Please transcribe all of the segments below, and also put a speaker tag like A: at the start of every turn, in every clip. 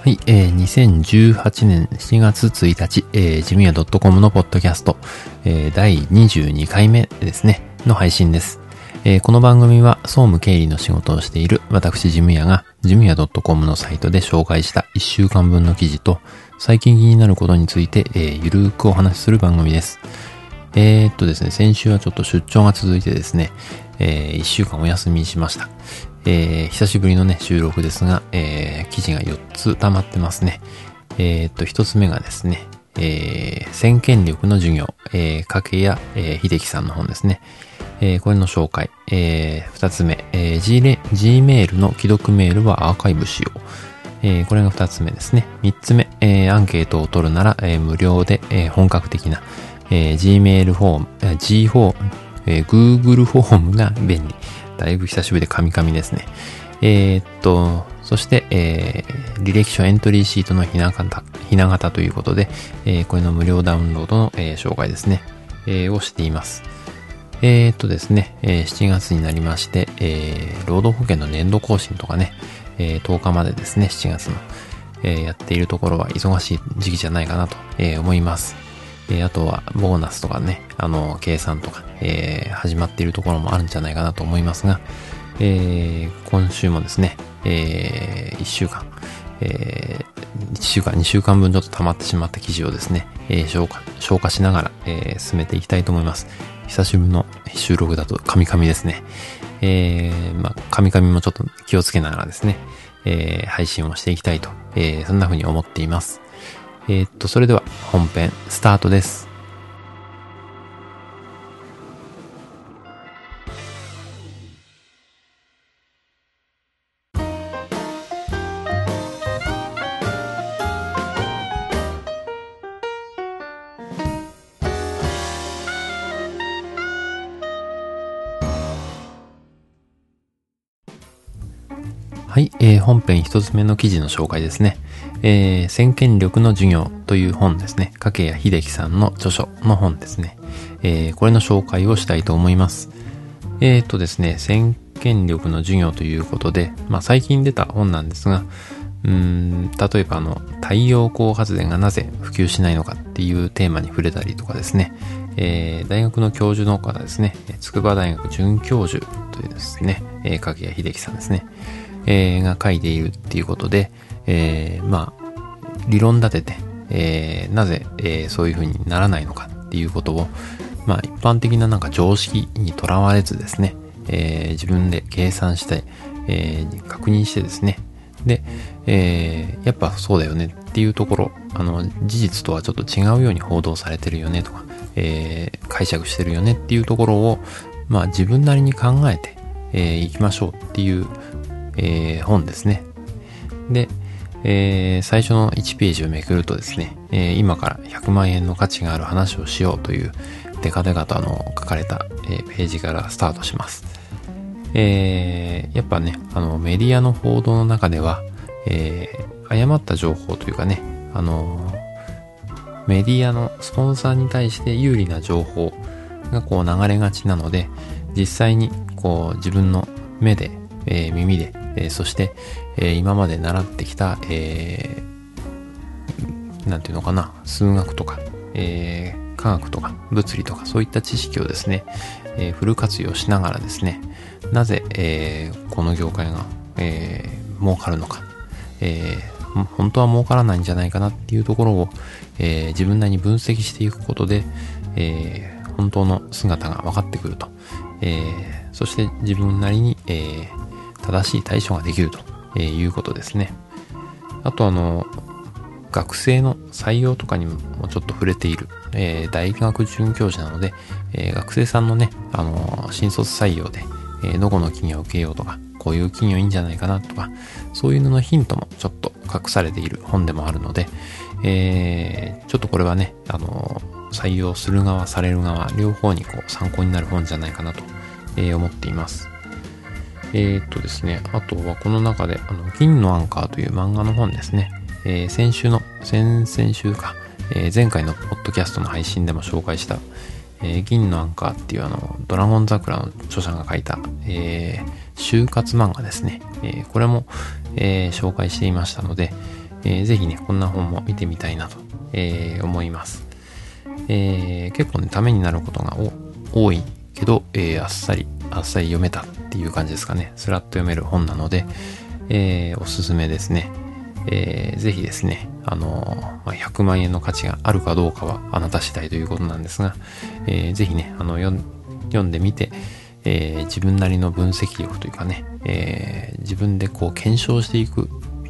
A: はい、えー、2018年4月1日、えー、ジムヤ .com のポッドキャスト、えー、第22回目ですね、の配信です。えー、この番組は総務経理の仕事をしている私ジムヤが、ジムヤ .com のサイトで紹介した1週間分の記事と、最近気になることについて、えー、ゆるーくお話しする番組です。えー、っとですね、先週はちょっと出張が続いてですね、えー、1週間お休みしました。えー、久しぶりのね、収録ですが、えー、記事が4つ溜まってますね。えー、っと、1つ目がですね、えー、先見力の授業、えー、かけや、えー、秀樹さんの本ですね。えー、これの紹介。えー、2つ目、えー、G、Gmail の既読メールはアーカイブしよう。えー、これが2つ目ですね。3つ目、えー、アンケートを取るなら、えー、無料で、えー、本格的な、えー、Gmail フォーム、G フォーム、えー、Google フォームが便利。だいぶ久しぶりでカミカミですね。えー、っと、そして、えー、履歴書エントリーシートのひな形、ひな形ということで、えー、これの無料ダウンロードの、えー、紹介ですね、えー、をしています。えー、っとですね、えー、7月になりまして、えー、労働保険の年度更新とかね、えー、10日までですね、7月の、えー、やっているところは忙しい時期じゃないかなと、えー、思います。えー、あとは、ボーナスとかね、あの、計算とか、えー、始まっているところもあるんじゃないかなと思いますが、えー、今週もですね、えー、1週間、えー、1週間、2週間分ちょっと溜まってしまった記事をですね、えー、消化、消化しながら、えー、進めていきたいと思います。久しぶりの収録だとカミカミですね。えー、まあ、カミカミもちょっと気をつけながらですね、えー、配信をしていきたいと、えー、そんな風に思っています。えー、っと、それでは本編スタートです。はい、えー、本編一つ目の記事の紹介ですね。えー、先見力の授業という本ですね。掛谷秀樹さんの著書の本ですね。えー、これの紹介をしたいと思います。えー、っとですね、先見力の授業ということで、まあ最近出た本なんですが、うん、例えばあの、太陽光発電がなぜ普及しないのかっていうテーマに触れたりとかですね、えー、大学の教授の方ですね、筑波大学准教授というですね、えー、掛谷秀樹さんですね。えー、が書いているっていうことで、えー、まあ、理論立てて、えー、なぜ、え、そういう風にならないのかっていうことを、まあ、一般的ななんか常識にとらわれずですね、え、自分で計算して、え、確認してですね、で、え、やっぱそうだよねっていうところ、あの、事実とはちょっと違うように報道されてるよねとか、え、解釈してるよねっていうところを、まあ自分なりに考えて、えー、行きましょうっていう、えー、本ですね。で、えー、最初の1ページをめくるとですね、えー、今から100万円の価値がある話をしようというデカデカとあの書かれた、えー、ページからスタートします。えー、やっぱね、あのメディアの報道の中では、えー、誤った情報というかね、あのメディアのスポンサーに対して有利な情報がこう流れがちなので、実際にこう自分の目で、えー、耳でえー、そして、えー、今まで習ってきた、えー、なんていうのかな、数学とか、えー、科学とか物理とかそういった知識をですね、え、フル活用しながらですね、なぜ、え、この業界が、え、儲かるのか、え、本当は儲からないんじゃないかなっていうところを、え、自分なりに分析していくことで、え、本当の姿が分かってくると。え、そして自分なりに、えー、正しい対処ができるということですね。あとあの、学生の採用とかにもちょっと触れている、えー、大学准教授なので、えー、学生さんのね、あのー、新卒採用で、えどこの企業を受けようとか、こういう企業いいんじゃないかなとか、そういうののヒントもちょっと隠されている本でもあるので、えちょっとこれはね、あの採用する側、される側、両方にこう参考になる本じゃないかなと、え思っています。えー、っとですね、あとはこの中で、あの、銀のアンカーという漫画の本ですね。えー、先週の、先々週か、えー、前回のポッドキャストの配信でも紹介した、えー、銀のアンカーっていうあの、ドラゴン桜の著者が書いた、えー、就活漫画ですね。えー、これも、えー、紹介していましたので、えー、ぜひね、こんな本も見てみたいなと、えー、思います。えー、結構ね、ためになることが多いけど、えー、あっさり、あっさり読めたっていう感じですかね。スラッと読める本なので、えー、おすすめですね。えー、ぜひですね、あのー、100万円の価値があるかどうかはあなた次第ということなんですが、えー、ぜひね、あの、読んでみて、えー、自分なりの分析力というかね、えー、自分でこう検証していく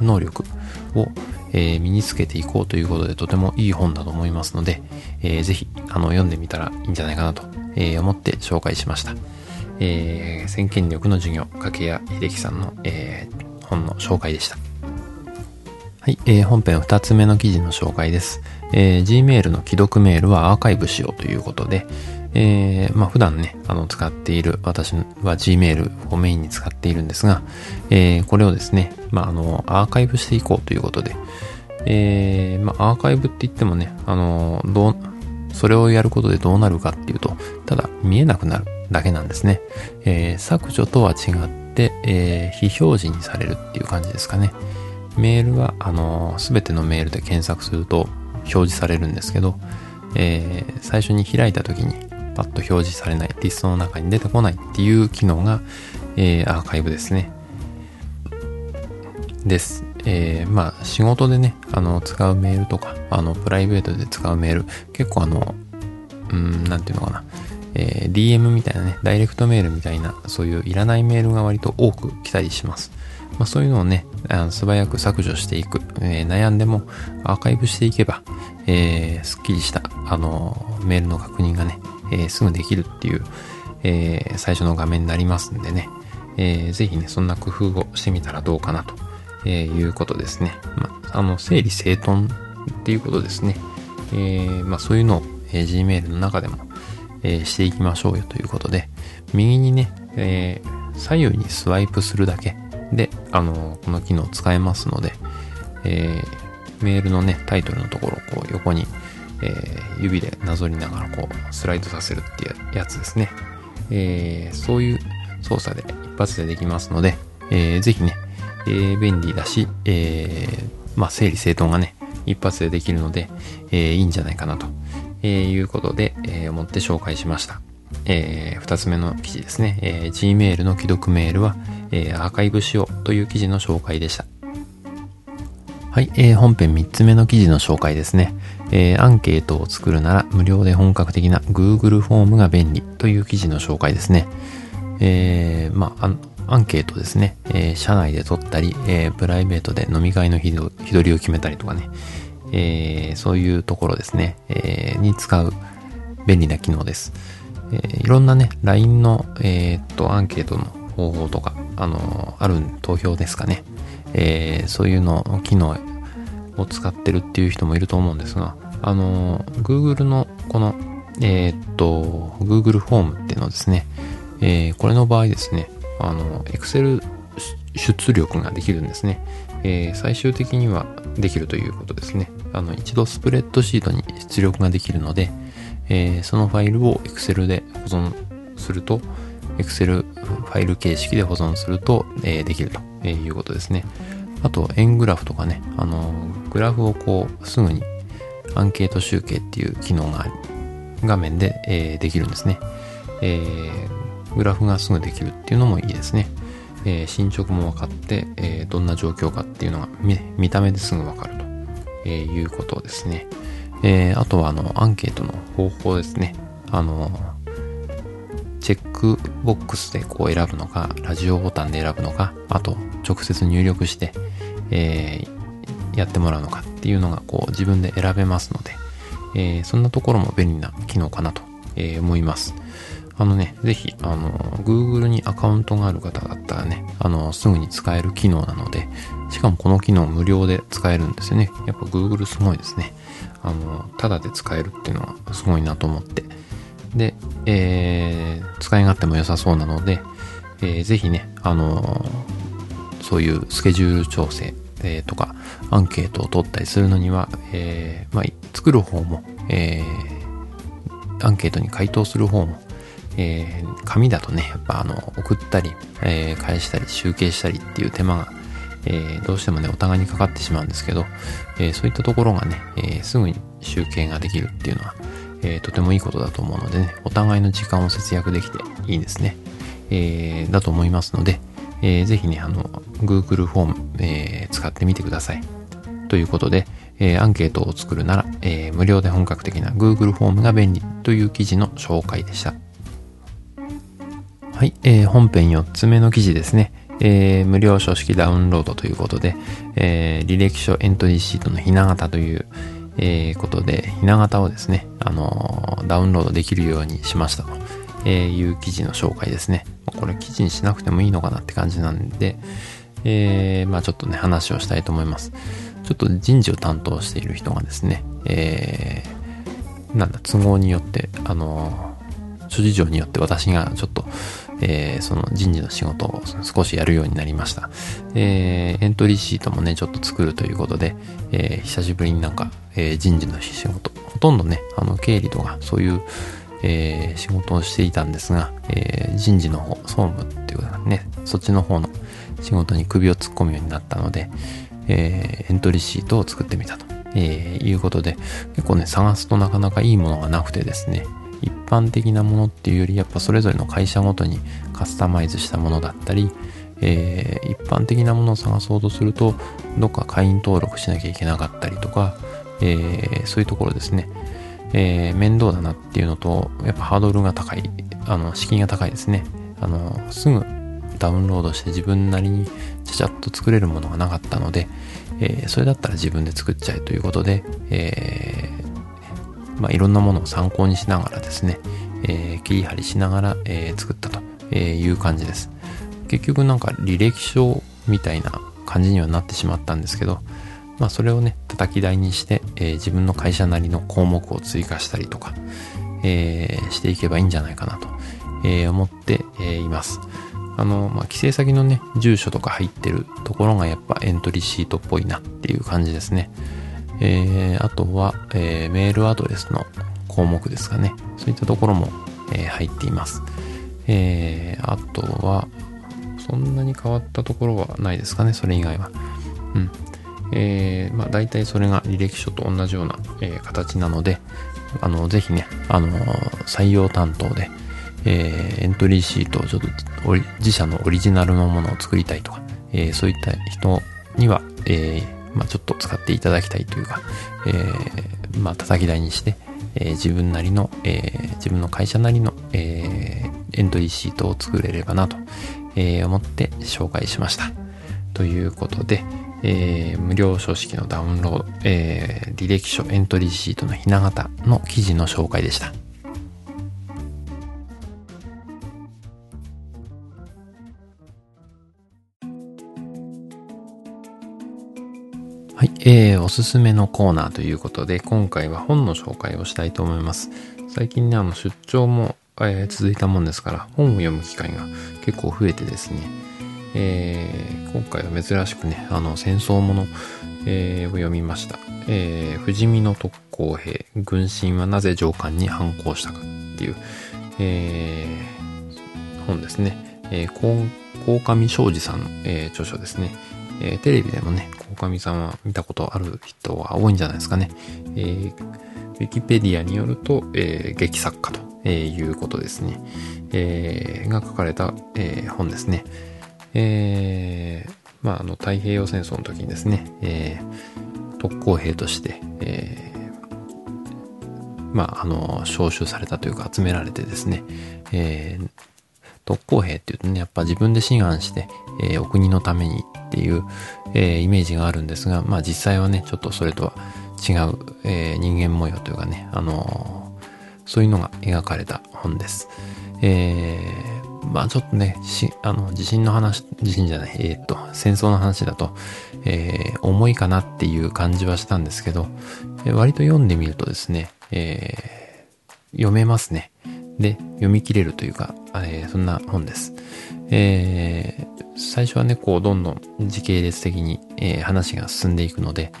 A: 能力を、えー、身につけていこうということでとてもいい本だと思いますので、えー、ぜひあの読んでみたらいいんじゃないかなと、え、思って紹介しました。えー、先見力の授業、掛谷秀樹さんの、えー、本の紹介でした。はい、えー、本編2つ目の記事の紹介です。えー、Gmail の既読メールはアーカイブしようということで、えー、まあ普段ね、あの使っている、私は Gmail をメインに使っているんですが、えー、これをですね、まああの、アーカイブしていこうということで、えー、まあアーカイブって言ってもね、あの、どう、それをやることでどうなるかっていうと、ただ見えなくなるだけなんですね。えー、削除とは違って、えー、非表示にされるっていう感じですかね。メールは、あの、すべてのメールで検索すると表示されるんですけど、えー、最初に開いた時にパッと表示されない、リストの中に出てこないっていう機能が、えー、アーカイブですね。です。えー、まあ、仕事でね、あの、使うメールとか、あの、プライベートで使うメール、結構あの、うん、なんていうのかな、えー、DM みたいなね、ダイレクトメールみたいな、そういういらないメールが割と多く来たりします。まあ、そういうのをね、あの素早く削除していく、えー、悩んでもアーカイブしていけば、えー、すっきりした、あの、メールの確認がね、えー、すぐできるっていう、えー、最初の画面になりますんでね、えー、ぜひね、そんな工夫をしてみたらどうかなと、えいうことですね。まあ、あの、整理整頓っていうことですね。えまあ、そういうのを、え Gmail の中でも、えしていきましょうよということで、右にね、え左右にスワイプするだけで、あのこの機能使えますので、えメールのね、タイトルのところをこう横にえ、指でなぞりながらこうスライドさせるっていうやつですね。え、そういう操作で一発でできますので、えー、ぜひね、えー、便利だし、えー、まあ、整理整頓がね、一発でできるので、えー、いいんじゃないかなと、えー、いうことで、えー、思って紹介しました。えー、二つ目の記事ですね、えー、Gmail の既読メールは、えー、アーカイブしようという記事の紹介でした。はい、えー、本編3つ目の記事の紹介ですね。えー、アンケートを作るなら無料で本格的な Google フォームが便利という記事の紹介ですね。えー、まあ、アンケートですね。えー、社内で取ったり、えー、プライベートで飲み会の日取りを決めたりとかね。えー、そういうところですね。えー、に使う便利な機能です。えー、いろんなね、LINE の、え、っと、アンケートの方法とか、あの、ある投票ですかね。え、そういうの、機能を使ってるっていう人もいると思うんですが、あの、Google のこの、え、っと、Google フォームっていうのですね、え、これの場合ですね、あの、Excel 出力ができるんですね。え、最終的にはできるということですね。あの、一度スプレッドシートに出力ができるので、えー、そのファイルを Excel で保存すると、Excel ファイル形式で保存すると、えー、できるということですね。あと、円グラフとかね、あの、グラフをこう、すぐにアンケート集計っていう機能が画面で、えー、できるんですね。えー、グラフがすぐできるっていうのもいいですね。えー、進捗も分かって、え、どんな状況かっていうのが見見た目ですぐ分かると、えー、いうことですね。えー、あとはあのアンケートの方法ですね。あのチェックボックスでこう選ぶのか、ラジオボタンで選ぶのか、あと直接入力して、えー、やってもらうのかっていうのがこう自分で選べますので、えー、そんなところも便利な機能かなと、え、思います。あのね、ぜひ、あの、Google にアカウントがある方だったらね、あの、すぐに使える機能なので、しかもこの機能無料で使えるんですよね。やっぱ Google すごいですね。あの、ただで使えるっていうのはすごいなと思って。で、えー、使い勝手も良さそうなので、えー、ぜひね、あの、そういうスケジュール調整、えー、とか、アンケートを取ったりするのには、えー、まあ、作る方も、えー、アンケートに回答する方も、えー、紙だとね、やっぱあの、送ったり、えー、返したり、集計したりっていう手間が、えー、どうしてもね、お互いにかかってしまうんですけど、え、そういったところがね、え、すぐに集計ができるっていうのは、えとてもいいことだと思うのでね、お互いの時間を節約できていいですね。えだと思いますので、えー、ぜひね、あの、Google フォーム、え使ってみてください。ということで、えアンケートを作るなら、え無料で本格的な Google フォームが便利という記事の紹介でした。はい、えー、本編4つ目の記事ですね。えー、無料書式ダウンロードということで、えー、履歴書エントリーシートのひな形という、えー、ことで、ひな形をですね、あのー、ダウンロードできるようにしましたと、えいう記事の紹介ですね。これ記事にしなくてもいいのかなって感じなんで、えー、まあちょっとね、話をしたいと思います。ちょっと人事を担当している人がですね、えー、なんだ、都合によって、あの諸事情によって私がちょっと、えー、その人事の仕事を少しやるようになりました。えー、エントリーシートもね、ちょっと作るということで、えー、久しぶりになんか、え、人事の仕事、ほとんどね、あの、経理とかそういう、え、仕事をしていたんですが、え、人事の方、総務っていうかね、そっちの方の仕事に首を突っ込むようになったので、え、エントリーシートを作ってみたと、えー、いうことで、結構ね、探すとなかなかいいものがなくてですね、一般的なものっていうよりやっぱそれぞれの会社ごとにカスタマイズしたものだったり、えー、一般的なものを探そうとするとどっか会員登録しなきゃいけなかったりとか、えー、そういうところですね、えー、面倒だなっていうのとやっぱハードルが高いあの資金が高いですね。あのすぐダウンロードして自分なりにちゃちゃっと作れるものがなかったので、えー、それだったら自分で作っちゃえということで、えまあ、いろんなものを参考にしながらですね、えー、切り張りしながら、えー、作ったという感じです。結局なんか履歴書みたいな感じにはなってしまったんですけど、まあそれをね、叩き台にして、えー、自分の会社なりの項目を追加したりとか、えー、していけばいいんじゃないかなと、えー、思って、えいます。あの、まあ、帰省先のね、住所とか入ってるところがやっぱエントリーシートっぽいなっていう感じですね。えー、あとは、えー、メールアドレスの項目ですかね。そういったところも、えー、入っています。えー、あとは、そんなに変わったところはないですかね、それ以外は。うん。えー、まあ大体それが履歴書と同じような、えー、形なので、あの、ぜひね、あの、採用担当で、えー、エントリーシートをちょっと自社のオリジナルのものを作りたいとか、えー、そういった人には、えー、まあ、ちょっと使っていただきたいというか、えー、まあ、叩き台にして、えー、自分なりの、えー、自分の会社なりの、えー、エントリーシートを作れればなと、えー、思って紹介しました。ということで、えー、無料書式のダウンロード、えー、履歴書エントリーシートのひな形の記事の紹介でした。えー、おすすめのコーナーということで、今回は本の紹介をしたいと思います。最近ね、あの、出張も、えー、続いたもんですから、本を読む機会が結構増えてですね、えー、今回は珍しくね、あの、戦争もの、えー、を読みました。えー、不死身の特攻兵、軍神はなぜ上官に反抗したかっていう、えー、本ですね。えー、鴻上昌司さんの、えー、著書ですね。えー、テレビでもね、おかみさんは見たことある人は多いんじゃないですかね。えー、ウィキペディアによると、えー、劇作家とえいうことですね。えー、が書かれた、え、本ですね。え、まあ、あの、太平洋戦争の時にですね、えー、特攻兵として、え、まあ、あの、招集されたというか集められてですね、え、特攻兵っていうとね、やっぱ自分で志願して、え、お国のためにっていう、えー、イメージがあるんですが、まあ実際はね、ちょっとそれとは違う、えー、人間模様というかね、あのー、そういうのが描かれた本です。えー、まあちょっとね、し、あの、地震の話、地震じゃない、えー、っと、戦争の話だと、えー、重いかなっていう感じはしたんですけど、え、割と読んでみるとですね、えー、読めますね。で、読み切れるというか、えー、そんな本です。えー、最初はね、こう、どんどん時系列的に、えー、話が進んでいくので、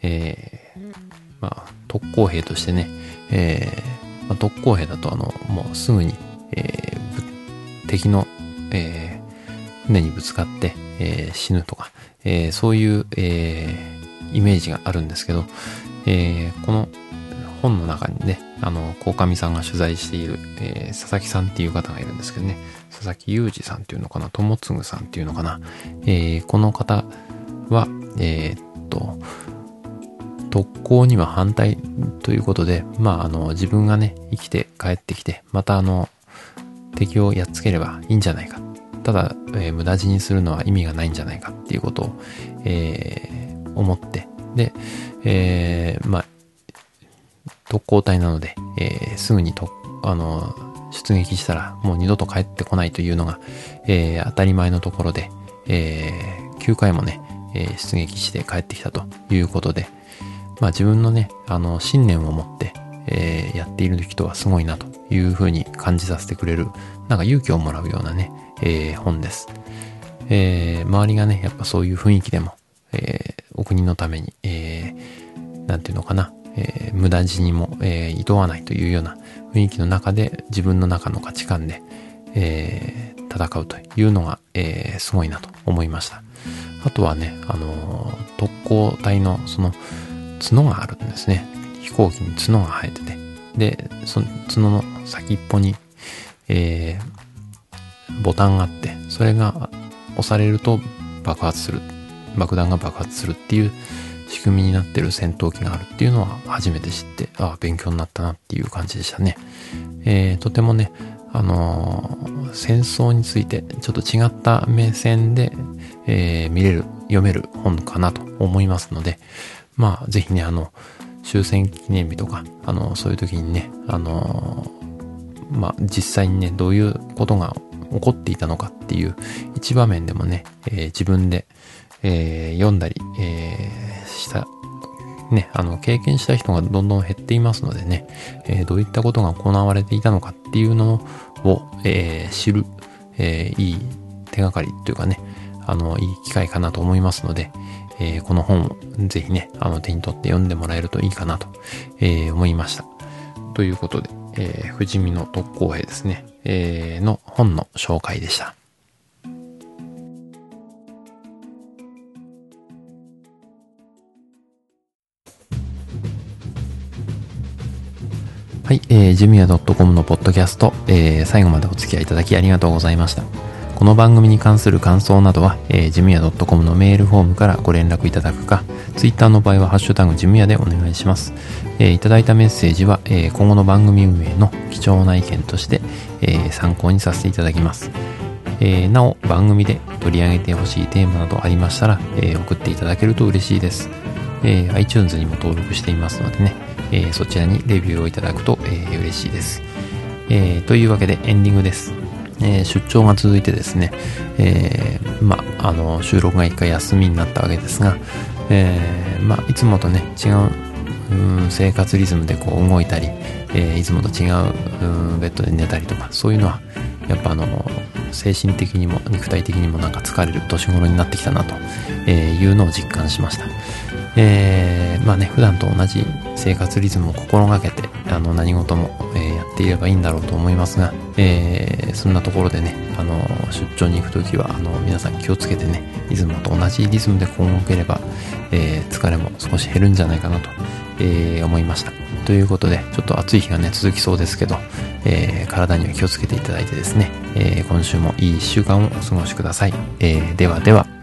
A: えー、まあ、特攻兵としてね、えー、まあ、特攻兵だと、あの、もうすぐに、えー、敵の、えー、船にぶつかって、えー、死ぬとか、えー、そういう、えー、イメージがあるんですけど、えー、この本の中にね、あの、鴻上さんが取材している、えー、佐々木さんっていう方がいるんですけどね、佐々木裕二さんっていうのかな、友次さんっていうのかな、えー、この方は、えー、っと、特攻には反対ということで、まあ、あの、自分がね、生きて帰ってきて、またあの、敵をやっつければいいんじゃないか。ただ、えー、無駄死にするのは意味がないんじゃないかっていうことを、えー、思って、で、えー、まあ、特攻隊なので、えー、すぐにと、あの、出撃したらもう二度と帰ってこないというのが、えー、当たり前のところで、えー、9回もね、えー、出撃して帰ってきたということで、まあ自分のね、あの、信念を持って、えー、やっている人はすごいなというふうに感じさせてくれる、なんか勇気をもらうようなね、えー、本です。えー、周りがね、やっぱそういう雰囲気でも、えー、お国のために、えー、なんていうのかな、えー、無駄死にも、えー、厭わないというような雰囲気の中で自分の中の価値観で、えー、戦うというのが、えー、すごいなと思いました。あとはね、あのー、特攻隊のその角があるんですね。飛行機に角が生えてて。で、その角の先っぽに、えー、ボタンがあって、それが押されると爆発する。爆弾が爆発するっていう仕組みになってる戦闘機があるっていうのは初めて知って、ああ、勉強になったなっていう感じでしたね。えー、とてもね、あのー、戦争についてちょっと違った目線で、えー、見れる、読める本かなと思いますので、まあ、ぜひね、あの、終戦記念日とか、あの、そういう時にね、あのまあ、実際にね、どういうことが起こっていたのかっていう一場面でもね、えー、自分で、えー、読んだり、えー、した、ね、あの、経験した人がどんどん減っていますのでね、えー、どういったことが行われていたのかっていうのを、えー、知る、えー、いい手がかりというかね、あの、いい機会かなと思いますので、えー、この本をぜひね、あの、手に取って読んでもらえるといいかなと、えー、思いました。ということで、えー、富士見の特攻兵ですね、えー、の本の紹介でした。はい、えー、ジュミア .com のポッドキャスト、えー、最後までお付き合いいただきありがとうございました。この番組に関する感想などは、えー、ジムヤ .com のメールフォームからご連絡いただくか、ツイッターの場合はハッシュタグジムヤでお願いします。えー、いただいたメッセージは、えー、今後の番組運営の貴重な意見として、えー、参考にさせていただきます。えー、なお、番組で取り上げてほしいテーマなどありましたら、えー、送っていただけると嬉しいです。えー、iTunes にも登録していますのでね、え、そちらにレビューをいただくと、え、嬉しいです。え、というわけでエンディングです。え、出張が続いてですね、え、まあ、の、収録が一回休みになったわけですが、え、ま、いつもとね、違う、う生活リズムでこう動いたり、え、いつもと違ううベッドで寝たりとか、そういうのは、やっぱあの、精神的にも肉体的にもなんか疲れる年頃になってきたなというのを実感しました。えー、まあね、普段と同じ生活リズムを心がけて、あの、何事も、えー、やっていればいいんだろうと思いますが、えー、そんなところでね、あの、出張に行くときは、あの、皆さん気をつけてね、リズムと同じリズムでこう動ければ、えー、疲れも少し減るんじゃないかなと、えー、思いました。ということで、ちょっと暑い日がね、続きそうですけど、えー、体には気をつけていただいてですね、えー、今週もいい1週間をお過ごしください。えー、ではでは。